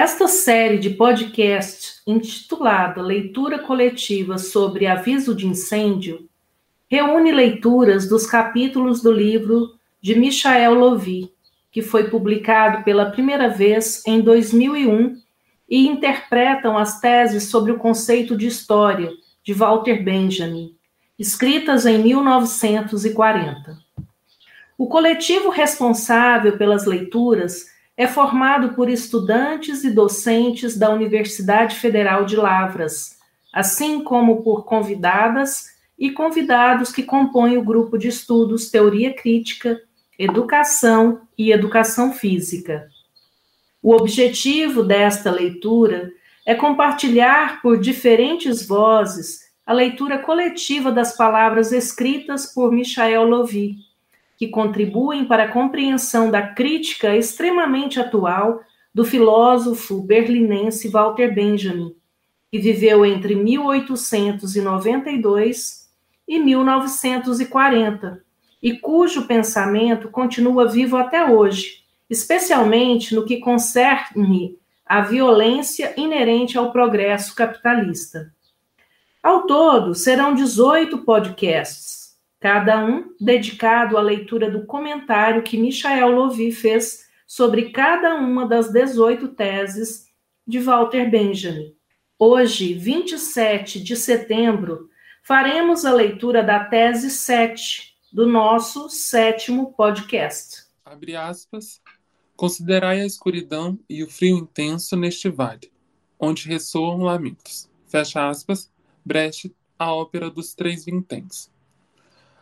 Esta série de podcast, intitulada Leitura Coletiva sobre Aviso de Incêndio, reúne leituras dos capítulos do livro de Michael Lovy, que foi publicado pela primeira vez em 2001 e interpretam as teses sobre o conceito de história de Walter Benjamin, escritas em 1940. O coletivo responsável pelas leituras é formado por estudantes e docentes da Universidade Federal de Lavras, assim como por convidadas e convidados que compõem o grupo de estudos Teoria Crítica, Educação e Educação Física. O objetivo desta leitura é compartilhar por diferentes vozes a leitura coletiva das palavras escritas por Michael Lovy, que contribuem para a compreensão da crítica extremamente atual do filósofo berlinense Walter Benjamin, que viveu entre 1892 e 1940, e cujo pensamento continua vivo até hoje, especialmente no que concerne à violência inerente ao progresso capitalista. Ao todo, serão 18 podcasts, cada um dedicado à leitura do comentário que Michael Lovy fez sobre cada uma das 18 teses de Walter Benjamin. Hoje, 27 de setembro, faremos a leitura da tese 7 do nosso sétimo podcast. Abre aspas. Considerai a escuridão e o frio intenso neste vale, onde ressoam lamentos. Fecha aspas. Brecht, a ópera dos três vinténs.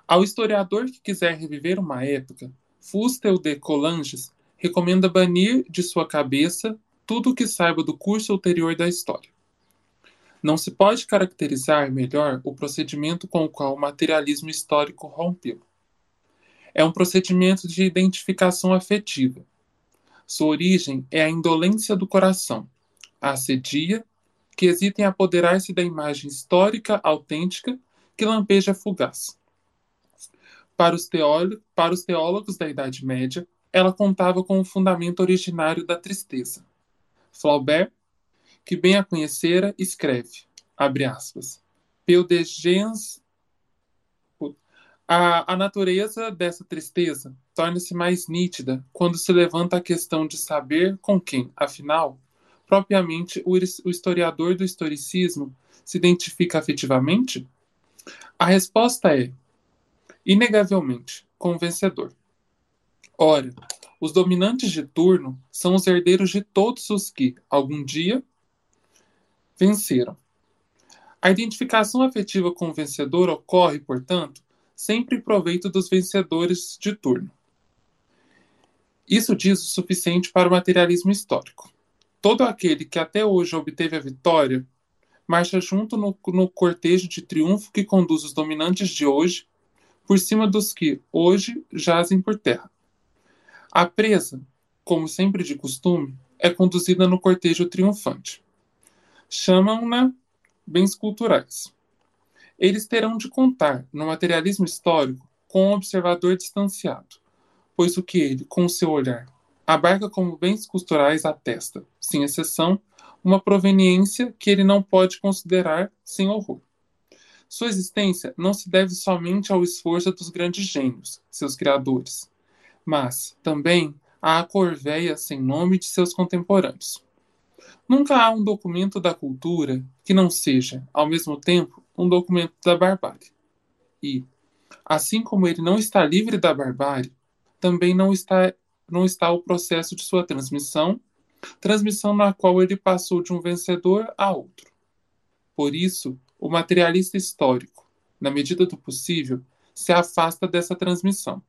Ao historiador que quiser reviver uma época, Fustel de Coulanges recomenda banir de sua cabeça tudo o que saiba do curso ulterior da história. Não se pode caracterizar melhor o procedimento com o qual o materialismo histórico rompeu. É um procedimento de identificação afetiva. Sua origem é a indolência do coração, a assedia que hesita em apoderar-se da imagem histórica autêntica que lampeja fugaz. Para os, para os teólogos da Idade Média, ela contava com o fundamento originário da tristeza. Flaubert, que bem a conhecera, escreve, abre aspas, Peu de gens... A, a natureza dessa tristeza torna-se mais nítida quando se levanta a questão de saber com quem, afinal, propriamente o historiador do historicismo se identifica afetivamente? A resposta é, inegavelmente, com o vencedor. Ora, os dominantes de turno são os herdeiros de todos os que, algum dia, venceram. A identificação afetiva com o vencedor ocorre, portanto, sempre em proveito dos vencedores de turno. Isso diz o suficiente para o materialismo histórico. Todo aquele que até hoje obteve a vitória marcha junto no, no cortejo de triunfo que conduz os dominantes de hoje por cima dos que hoje jazem por terra. A presa, como sempre de costume, é conduzida no cortejo triunfante. Chamam-na bens culturais. Eles terão de contar, no materialismo histórico, com um observador distanciado, pois o que ele, com seu olhar, abarca como bens culturais atesta, sem exceção, uma proveniência que ele não pode considerar sem horror. Sua existência não se deve somente ao esforço dos grandes gênios, seus criadores, mas também à corveia sem nome de seus contemporâneos. Nunca há um documento da cultura que não seja, ao mesmo tempo, um documento da barbárie. E, assim como ele não está livre da barbárie, também não está não está o processo de sua transmissão, transmissão na qual ele passou de um vencedor a outro. Por isso, o materialista histórico, na medida do possível, se afasta dessa transmissão.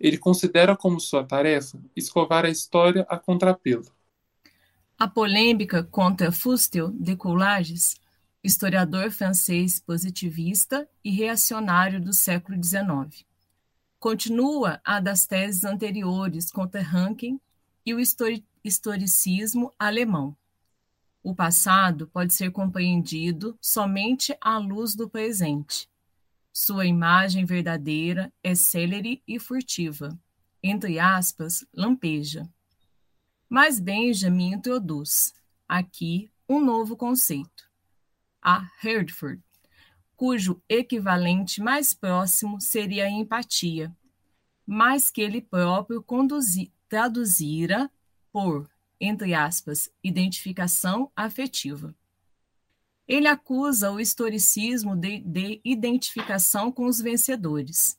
Ele considera como sua tarefa escovar a história a contrapelo. A polêmica contra Fustel de Coulages, historiador francês positivista e reacionário do século XIX continua a das teses anteriores contra Rankin e o historicismo alemão. O passado pode ser compreendido somente à luz do presente. Sua imagem verdadeira é célere e furtiva, entre aspas, lampeja. Mas Benjamin introduz aqui um novo conceito, a Hertford, cujo equivalente mais próximo seria a empatia, mas que ele próprio conduzi, traduzira por, entre aspas, identificação afetiva. Ele acusa o historicismo de, de identificação com os vencedores.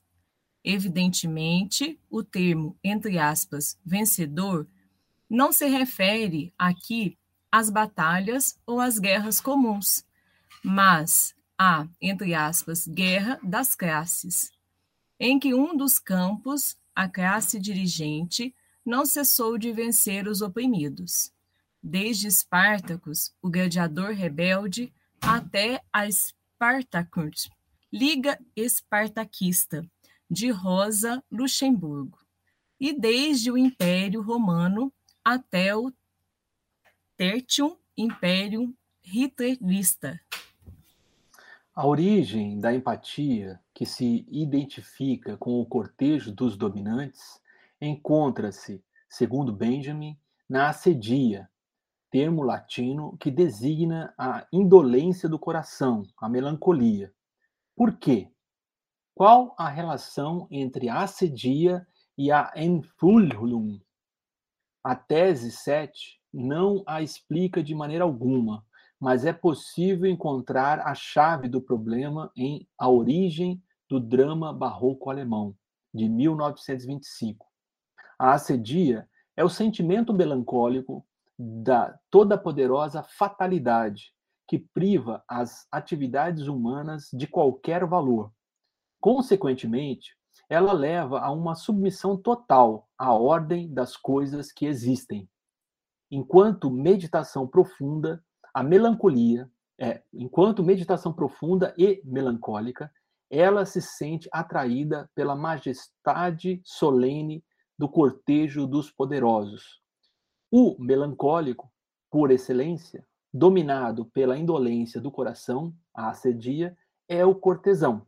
Evidentemente, o termo, entre aspas, vencedor, não se refere aqui às batalhas ou às guerras comuns, mas à, entre aspas, guerra das classes, em que um dos campos, a classe dirigente, não cessou de vencer os oprimidos. Desde Espartacus, o gladiador rebelde, até a Spartacus, Liga Espartaquista, de Rosa Luxemburgo, e desde o Império Romano até o Tertium Imperium Hitlerista. A origem da empatia, que se identifica com o cortejo dos dominantes, encontra-se, segundo Benjamin, na assedia, termo latino que designa a indolência do coração, a melancolia. Por quê? Qual a relação entre a assedia e a enfulhum? A tese 7 não a explica de maneira alguma, mas é possível encontrar a chave do problema em A Origem do Drama Barroco Alemão, de 1925. A assedia é o sentimento melancólico da toda poderosa fatalidade que priva as atividades humanas de qualquer valor. Consequentemente, ela leva a uma submissão total à ordem das coisas que existem. Enquanto meditação profunda, a melancolia, é, enquanto meditação profunda e melancólica, ela se sente atraída pela majestade solene do cortejo dos poderosos, o melancólico, por excelência, dominado pela indolência do coração, a assedia, é o cortesão.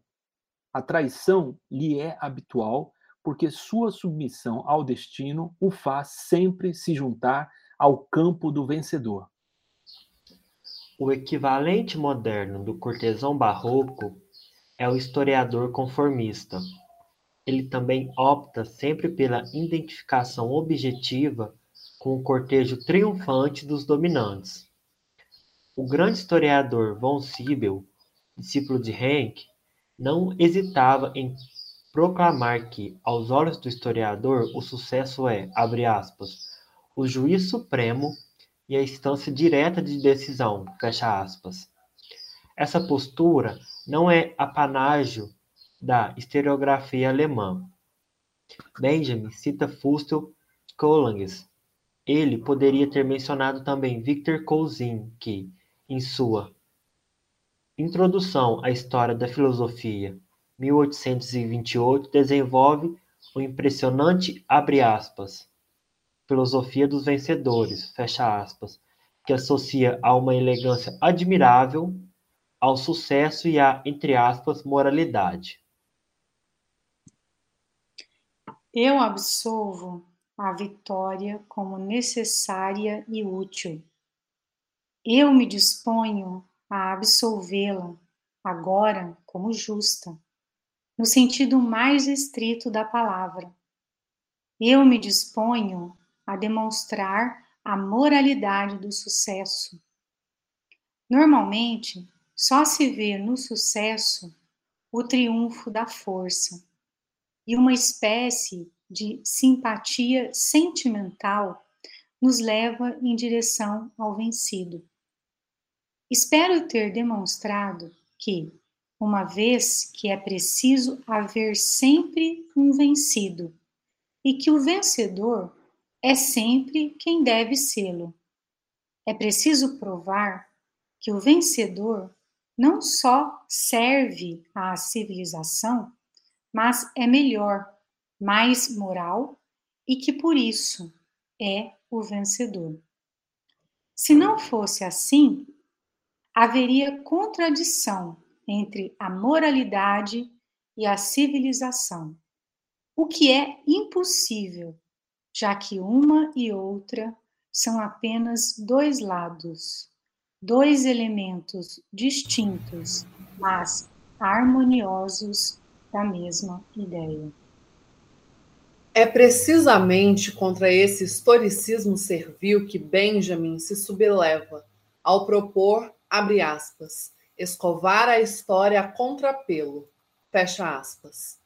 A traição lhe é habitual, porque sua submissão ao destino o faz sempre se juntar ao campo do vencedor. O equivalente moderno do cortesão barroco é o historiador conformista. Ele também opta sempre pela identificação objetiva com o cortejo triunfante dos dominantes. O grande historiador von Siebel, discípulo de Henk, não hesitava em proclamar que, aos olhos do historiador, o sucesso é, abre aspas, o juiz supremo e a instância direta de decisão, fecha aspas. Essa postura não é apanágio da historiografia alemã. Benjamin cita Fustel Coulanges, ele poderia ter mencionado também Victor Cousin, que, em sua Introdução à História da Filosofia, 1828, desenvolve o impressionante abre aspas, filosofia dos vencedores, fecha aspas, que associa a uma elegância admirável ao sucesso e à, entre aspas, moralidade. Eu absolvo a vitória como necessária e útil. Eu me disponho a absolvê-la agora como justa, no sentido mais estrito da palavra. Eu me disponho a demonstrar a moralidade do sucesso. Normalmente, só se vê no sucesso o triunfo da força e uma espécie de simpatia sentimental nos leva em direção ao vencido. Espero ter demonstrado que, uma vez que é preciso haver sempre um vencido, e que o vencedor é sempre quem deve sê-lo. É preciso provar que o vencedor não só serve à civilização, mas é melhor mais moral e que por isso é o vencedor. Se não fosse assim, haveria contradição entre a moralidade e a civilização, o que é impossível, já que uma e outra são apenas dois lados, dois elementos distintos, mas harmoniosos da mesma ideia. É precisamente contra esse historicismo servil que Benjamin se subleva ao propor, abre aspas, escovar a história a contrapelo, fecha aspas.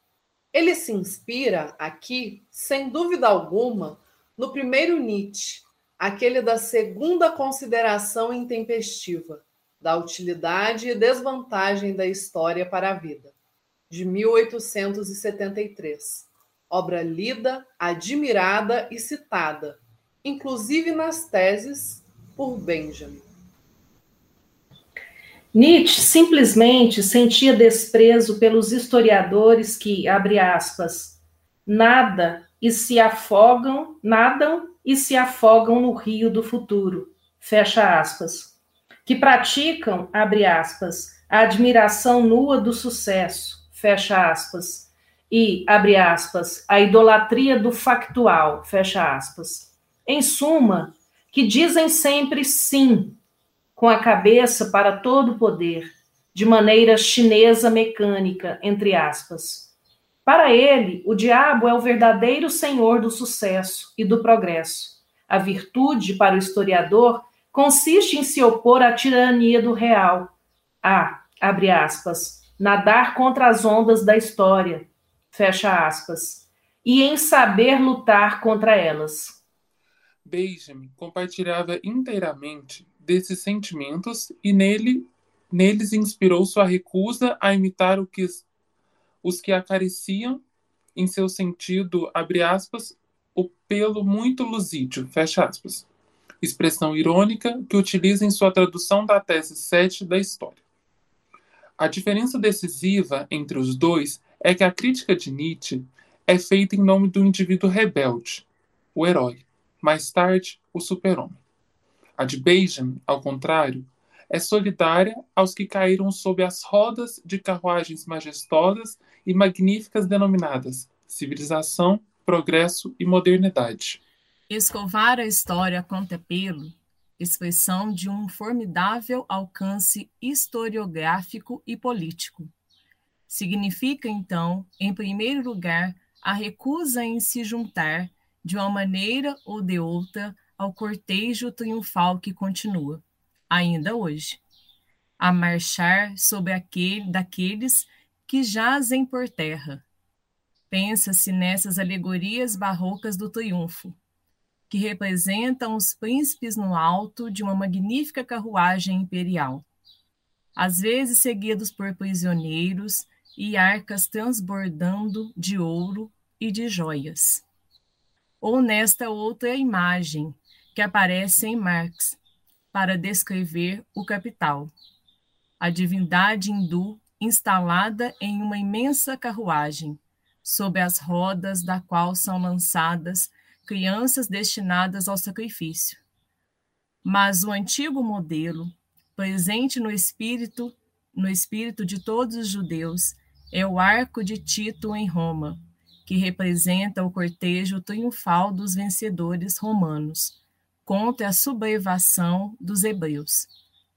Ele se inspira aqui, sem dúvida alguma, no primeiro Nietzsche, aquele da segunda consideração intempestiva, da utilidade e desvantagem da história para a vida, de 1873. Obra lida, admirada e citada, inclusive nas teses, por Benjamin. Nietzsche simplesmente sentia desprezo pelos historiadores que, abre aspas, nada e se afogam, nadam e se afogam no rio do futuro, fecha aspas, que praticam, abre aspas, a admiração nua do sucesso, fecha aspas, e, abre aspas, a idolatria do factual, fecha aspas. Em suma, que dizem sempre sim, com a cabeça para todo o poder, de maneira chinesa mecânica, entre aspas para ele, o diabo é o verdadeiro senhor do sucesso e do progresso. A virtude, para o historiador, consiste em se opor à tirania do real. A, abre aspas, nadar contra as ondas da história, fecha aspas, e em saber lutar contra elas. Benjamin compartilhava inteiramente desses sentimentos e nele, neles inspirou sua recusa a imitar o que os que acariciam, em seu sentido, abre aspas, o pelo muito lusídio, fecha aspas. Expressão irônica que utiliza em sua tradução da tese 7 da história. A diferença decisiva entre os dois é que a crítica de Nietzsche é feita em nome do indivíduo rebelde, o herói, mais tarde, o super-homem. A de Benjamin, ao contrário, é solidária aos que caíram sob as rodas de carruagens majestosas e magníficas denominadas civilização, progresso e modernidade. Escovar a história conta pelo, expressão de um formidável alcance historiográfico e político. Significa, então, em primeiro lugar, a recusa em se juntar, de uma maneira ou de outra, ao cortejo triunfal que continua ainda hoje, a marchar sobre aquele daqueles que jazem por terra. Pensa-se nessas alegorias barrocas do triunfo, que representam os príncipes no alto de uma magnífica carruagem imperial, às vezes seguidos por prisioneiros e arcas transbordando de ouro e de joias. Ou nesta outra imagem que aparece em Marx, para descrever o capital. A divindade hindu instalada em uma imensa carruagem, sob as rodas da qual são lançadas crianças destinadas ao sacrifício. Mas o antigo modelo, presente no espírito, no espírito de todos os judeus, é o arco de Tito em Roma, que representa o cortejo triunfal dos vencedores romanos contra a sublevação dos hebreus.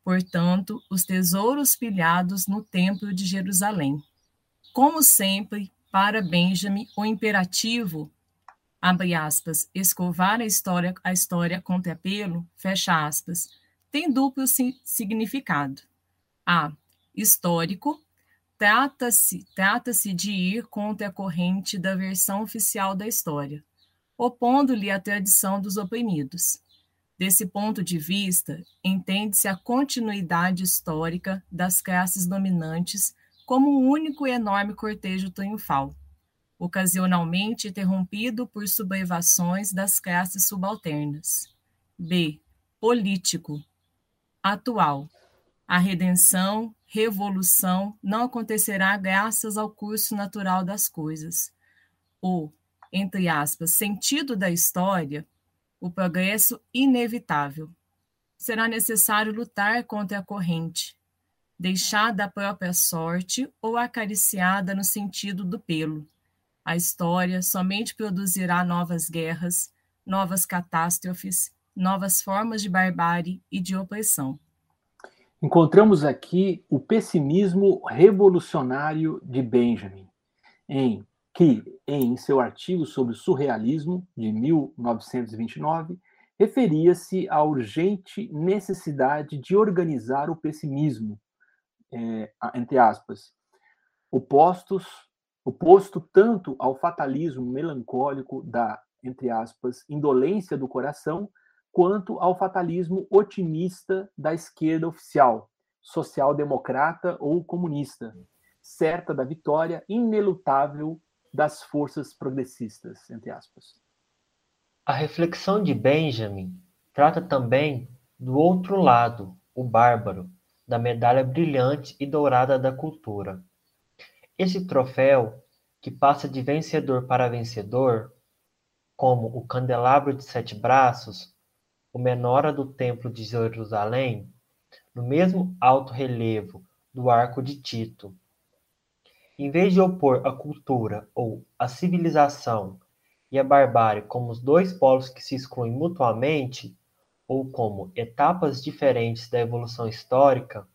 Portanto, os tesouros pilhados no Templo de Jerusalém. Como sempre, para Benjamin, o imperativo, abre aspas, escovar a história, a história contra apelo, fecha aspas, tem duplo significado. A. Histórico, trata-se trata de ir contra a corrente da versão oficial da história, opondo-lhe a tradição dos oprimidos. Desse ponto de vista, entende-se a continuidade histórica das classes dominantes como um único e enorme cortejo triunfal, ocasionalmente interrompido por sublevações das classes subalternas. B. Político. Atual. A redenção, revolução não acontecerá graças ao curso natural das coisas. O, entre aspas, sentido da história o progresso inevitável. Será necessário lutar contra a corrente, deixada à própria sorte ou acariciada no sentido do pelo. A história somente produzirá novas guerras, novas catástrofes, novas formas de barbárie e de opressão. Encontramos aqui o pessimismo revolucionário de Benjamin, em que, em seu artigo sobre o surrealismo de 1929, referia-se à urgente necessidade de organizar o pessimismo, é, entre aspas, opostos, oposto tanto ao fatalismo melancólico da, entre aspas, indolência do coração, quanto ao fatalismo otimista da esquerda oficial, social-democrata ou comunista, certa da vitória inelutável das forças progressistas, entre aspas. A reflexão de Benjamin trata também do outro lado, o bárbaro, da medalha brilhante e dourada da cultura. Esse troféu, que passa de vencedor para vencedor, como o candelabro de sete braços, o menora do Templo de Jerusalém, no mesmo alto relevo do Arco de Tito. Em vez de opor a cultura ou a civilização e a barbárie como os dois polos que se excluem mutuamente, ou como etapas diferentes da evolução histórica,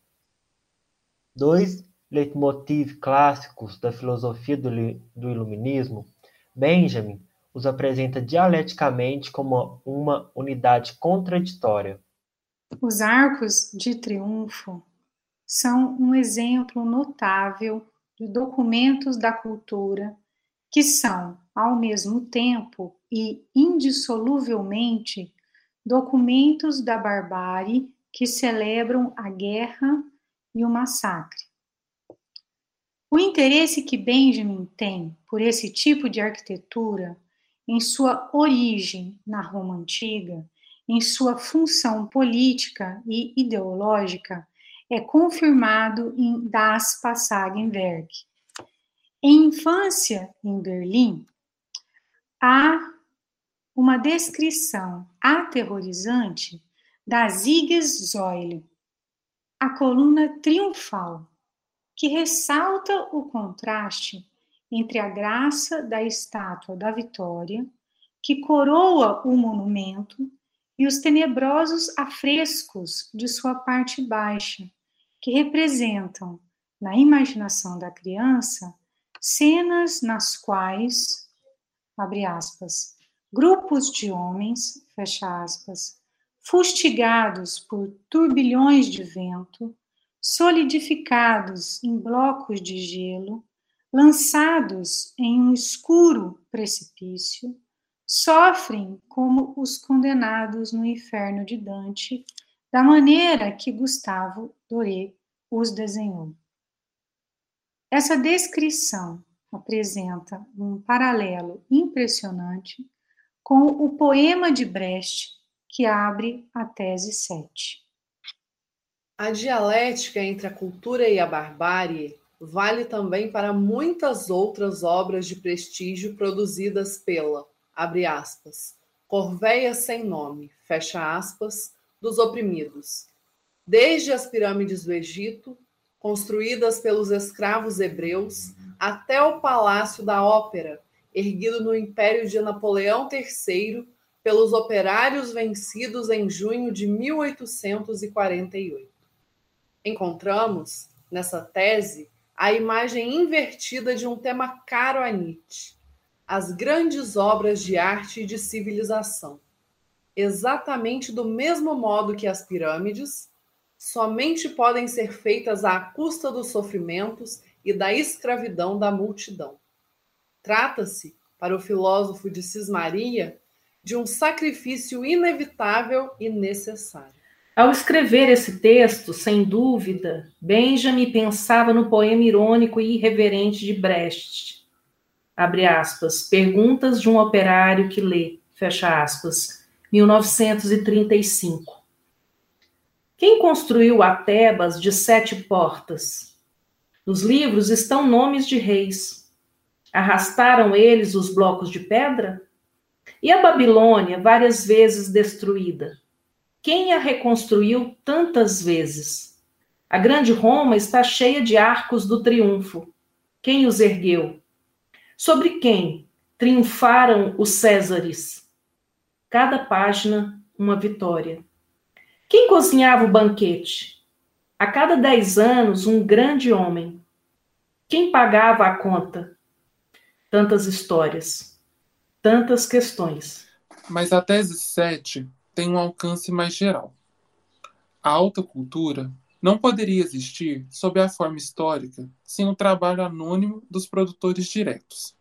dois leitmotiv clássicos da filosofia do, do Iluminismo, Benjamin os apresenta dialeticamente como uma unidade contraditória. Os arcos de triunfo são um exemplo notável de documentos da cultura que são, ao mesmo tempo e indissoluvelmente, documentos da barbárie que celebram a guerra e o massacre. O interesse que Benjamin tem por esse tipo de arquitetura em sua origem na Roma antiga, em sua função política e ideológica, é confirmado em Das Passagenwerk. Em Infância em Berlim, há uma descrição aterrorizante da Siegessäule, a coluna triunfal, que ressalta o contraste entre a graça da estátua da Vitória, que coroa o monumento, e os tenebrosos afrescos de sua parte baixa, que representam, na imaginação da criança, cenas nas quais, abre aspas, grupos de homens, fecha aspas, fustigados por turbilhões de vento, solidificados em blocos de gelo, lançados em um escuro precipício, sofrem como os condenados no inferno de Dante, da maneira que Gustavo Doré os desenhou. Essa descrição apresenta um paralelo impressionante com o poema de Brecht que abre a tese 7. A dialética entre a cultura e a barbárie vale também para muitas outras obras de prestígio produzidas pela, abre aspas, Corveia sem nome, fecha aspas, dos oprimidos. Desde as pirâmides do Egito, construídas pelos escravos hebreus, até o Palácio da Ópera, erguido no Império de Napoleão III pelos operários vencidos em junho de 1848. Encontramos, nessa tese, a imagem invertida de um tema caro a Nietzsche, as grandes obras de arte e de civilização. Exatamente do mesmo modo que as pirâmides, somente podem ser feitas à custa dos sofrimentos e da escravidão da multidão. Trata-se, para o filósofo de Cismaria, de um sacrifício inevitável e necessário. Ao escrever esse texto, sem dúvida, Benjamin pensava no poema irônico e irreverente de Brecht. Abre aspas, perguntas de um operário que lê, fecha aspas, 1935. Quem construiu a Tebas de sete portas? Nos livros estão nomes de reis. Arrastaram eles os blocos de pedra? E a Babilônia, várias vezes destruída? Quem a reconstruiu tantas vezes? A grande Roma está cheia de arcos do triunfo. Quem os ergueu? Sobre quem triunfaram os Césares? Cada página uma vitória. Quem cozinhava o banquete? A cada dez anos, um grande homem. Quem pagava a conta? Tantas histórias, tantas questões. Mas a tese 7 tem um alcance mais geral. A alta cultura não poderia existir sob a forma histórica sem o trabalho anônimo dos produtores diretos,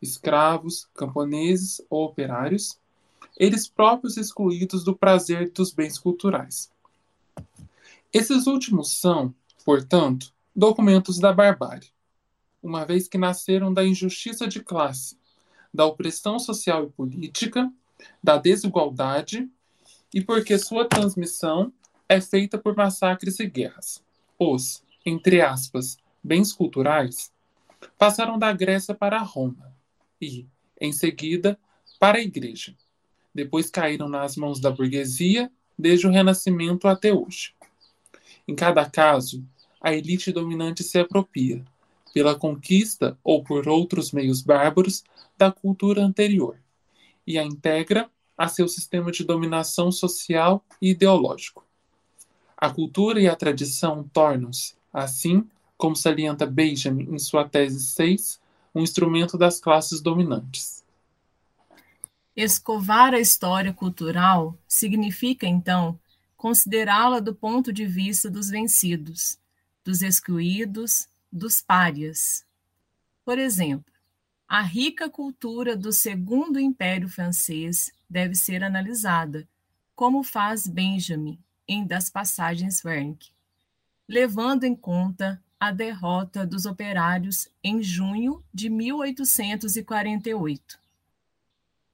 escravos, camponeses ou operários, eles próprios excluídos do prazer dos bens culturais. Esses últimos são, portanto, documentos da barbárie, uma vez que nasceram da injustiça de classe, da opressão social e política, da desigualdade e porque sua transmissão é feita por massacres e guerras. Os, entre aspas, bens culturais passaram da Grécia para Roma e, em seguida, para a Igreja. Depois caíram nas mãos da burguesia desde o Renascimento até hoje. Em cada caso, a elite dominante se apropria, pela conquista ou por outros meios bárbaros, da cultura anterior e a integra a seu sistema de dominação social e ideológico. A cultura e a tradição tornam-se, assim, como salienta Benjamin em sua tese 6, um instrumento das classes dominantes. Escovar a história cultural significa, então, considerá-la do ponto de vista dos vencidos, dos excluídos, dos párias. Por exemplo, a rica cultura do Segundo Império Francês deve ser analisada, como faz Benjamin em Das Passagens Wernicke, levando em conta a derrota dos operários em junho de 1848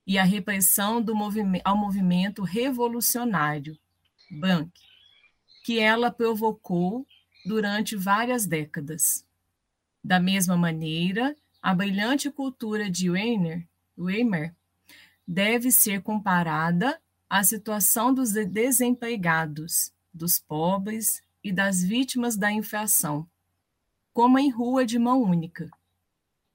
e a repressão movimento, ao movimento revolucionário, Bank, que ela provocou durante várias décadas. Da mesma maneira, a brilhante cultura de Weimar deve ser comparada a situação dos desempregados, dos pobres e das vítimas da inflação, como em rua de mão única.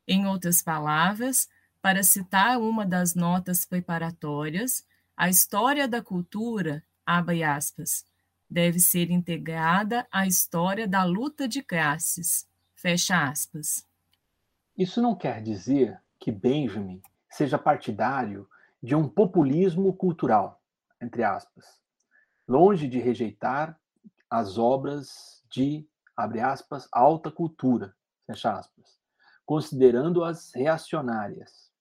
Em outras palavras, para citar uma das notas preparatórias, a história da cultura, abre aspas, deve ser integrada à história da luta de classes, fecha aspas. Isso não quer dizer que Benjamin seja partidário de um populismo cultural entre aspas, longe de rejeitar as obras de, abre aspas, alta cultura, fecha aspas, considerando-as reacionárias.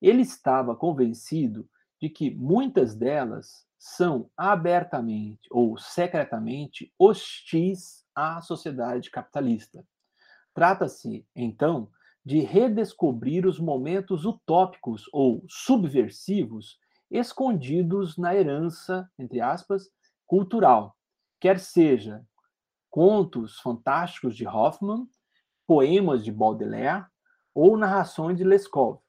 Ele estava convencido de que muitas delas são abertamente ou secretamente hostis à sociedade capitalista. Trata-se, então, de redescobrir os momentos utópicos ou subversivos escondidos na herança, entre aspas, cultural, quer seja contos fantásticos de Hoffmann, poemas de Baudelaire ou narrações de Leskov.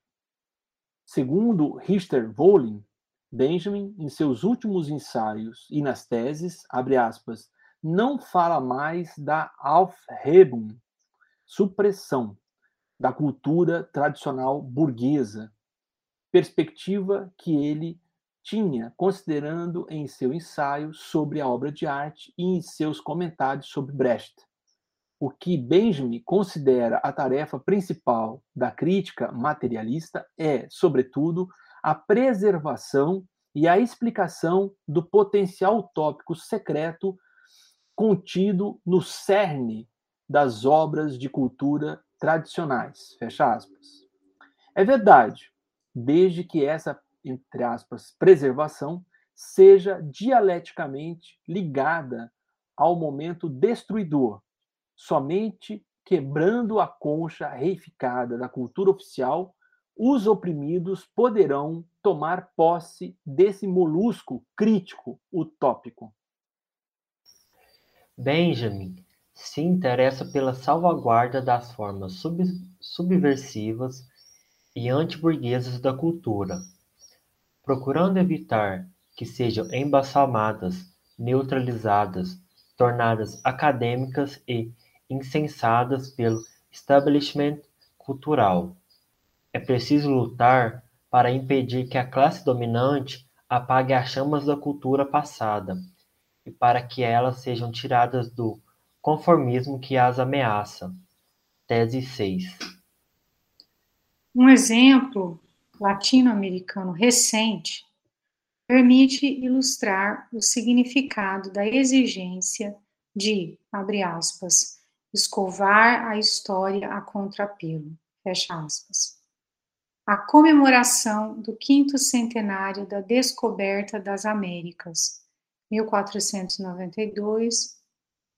Segundo Richter Wolin, Benjamin, em seus últimos ensaios e nas teses, abre aspas, não fala mais da Aufhebung, supressão, da cultura tradicional burguesa, perspectiva que ele tinha, considerando em seu ensaio sobre a obra de arte e em seus comentários sobre Brecht. O que Benjamin considera a tarefa principal da crítica materialista é, sobretudo, a preservação e a explicação do potencial utópico secreto contido no cerne das obras de cultura tradicionais. Fecha aspas. É verdade desde que essa, entre aspas, preservação seja dialeticamente ligada ao momento destruidor, somente quebrando a concha reificada da cultura oficial, os oprimidos poderão tomar posse desse molusco crítico utópico. Benjamin se interessa pela salvaguarda das formas sub subversivas e antiburguesas da cultura, procurando evitar que sejam embalsamadas, neutralizadas, tornadas acadêmicas e incensadas pelo establishment cultural. É preciso lutar para impedir que a classe dominante apague as chamas da cultura passada e para que elas sejam tiradas do conformismo que as ameaça. Tese 6. Um exemplo latino-americano recente permite ilustrar o significado da exigência de, abre aspas, escovar a história a contrapelo, fecha aspas. A comemoração do quinto centenário da descoberta das Américas, 1492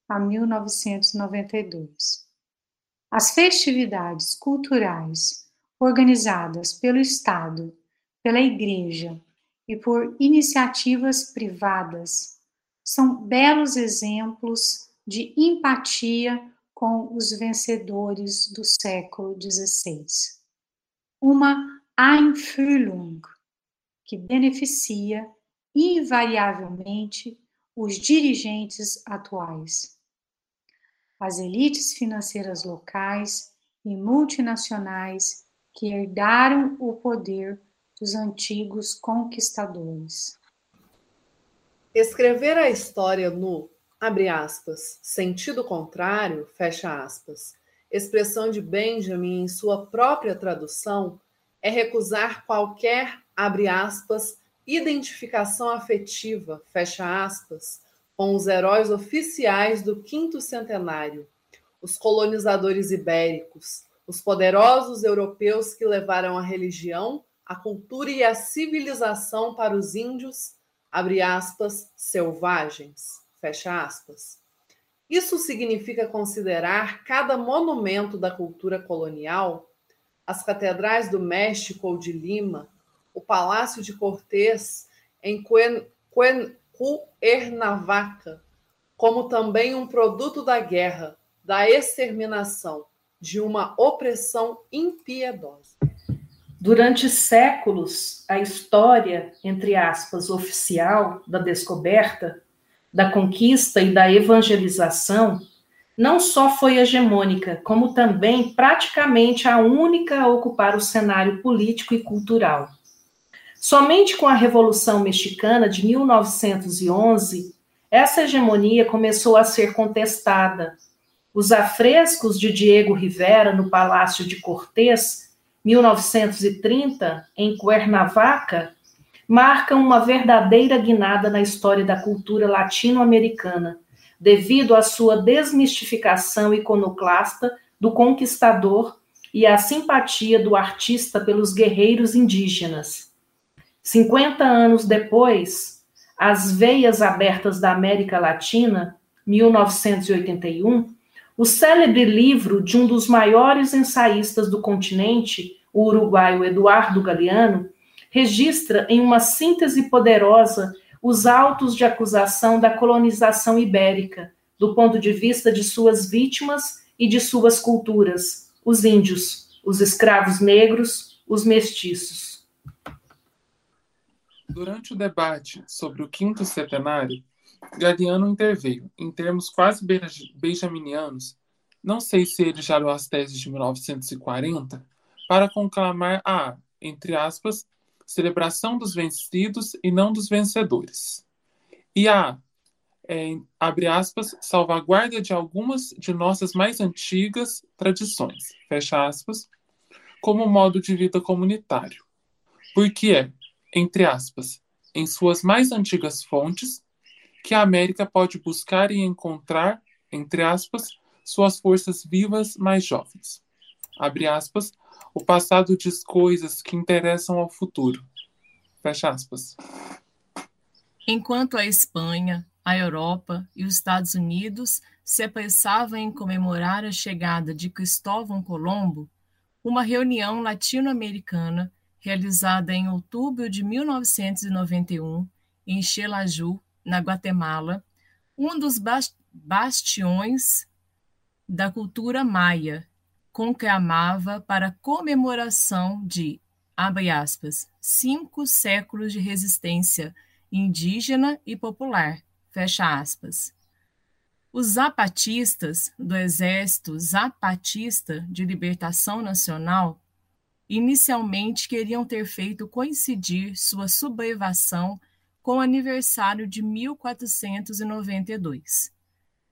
a 1992. As festividades culturais organizadas pelo Estado, pela Igreja e por iniciativas privadas são belos exemplos de empatia com os vencedores do século XVI. Uma Einfühlung que beneficia invariavelmente os dirigentes atuais. As elites financeiras locais e multinacionais que herdaram o poder dos antigos conquistadores. Escrever a história no, abre aspas, sentido contrário, fecha aspas, expressão de Benjamin em sua própria tradução, é recusar qualquer, abre aspas, identificação afetiva, fecha aspas, com os heróis oficiais do quinto centenário, os colonizadores ibéricos, os poderosos europeus que levaram a religião, a cultura e a civilização para os índios, abre aspas, selvagens, fecha aspas. Isso significa considerar cada monumento da cultura colonial, as catedrais do México ou de Lima, o Palácio de Cortés em Cuernavaca, como também um produto da guerra, da exterminação, de uma opressão impiedosa. Durante séculos, a história, entre aspas, oficial da descoberta, da conquista e da evangelização não só foi hegemônica, como também praticamente a única a ocupar o cenário político e cultural. Somente com a Revolução Mexicana de 1911, essa hegemonia começou a ser contestada. Os afrescos de Diego Rivera no Palácio de Cortés, 1930, em Cuernavaca, marcam uma verdadeira guinada na história da cultura latino-americana, devido à sua desmistificação iconoclasta do conquistador e à simpatia do artista pelos guerreiros indígenas. 50 anos depois, As Veias Abertas da América Latina, 1981, o célebre livro de um dos maiores ensaístas do continente, o uruguaio Eduardo Galeano, registra em uma síntese poderosa os autos de acusação da colonização ibérica, do ponto de vista de suas vítimas e de suas culturas, os índios, os escravos negros, os mestiços. Durante o debate sobre o quinto centenário, Galiano interveio, em termos quase benjaminianos, não sei se ele já leu as teses de 1940, para conclamar a, entre aspas, celebração dos vencidos e não dos vencedores. E a, é, abre aspas, salvaguarda de algumas de nossas mais antigas tradições, fecha aspas, como modo de vida comunitário. Porque é, entre aspas, em suas mais antigas fontes, que a América pode buscar e encontrar, entre aspas, suas forças vivas mais jovens. Abre aspas, o passado diz coisas que interessam ao futuro. Fecha aspas. Enquanto a Espanha, a Europa e os Estados Unidos se apressavam em comemorar a chegada de Cristóvão Colombo, uma reunião latino-americana realizada em outubro de 1991 em Xelaju, na Guatemala, um dos bastiões da cultura maia, conclamava para comemoração de, abre aspas, cinco séculos de resistência indígena e popular, fecha aspas. Os zapatistas do Exército Zapatista de Libertação Nacional inicialmente queriam ter feito coincidir sua sublevação com o aniversário de 1492.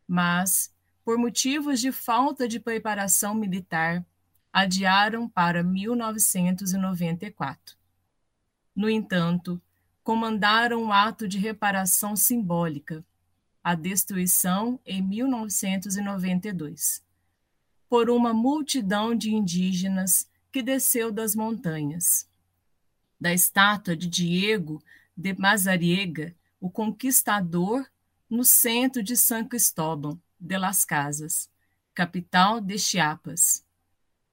Mas, por motivos de falta de preparação militar, adiaram para 1994. No entanto, comandaram um ato de reparação simbólica, a destruição em 1992, por uma multidão de indígenas que desceu das montanhas. Da estátua de Diego de Mazariega, o conquistador, no centro de São Cristóbal de las Casas, capital de Chiapas.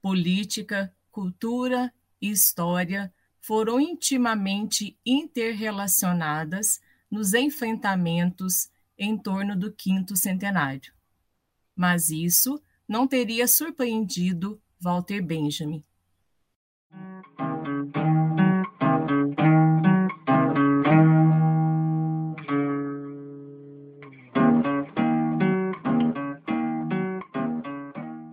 Política, cultura e história foram intimamente interrelacionadas nos enfrentamentos em torno do quinto centenário. Mas isso não teria surpreendido Walter Benjamin. Thank you.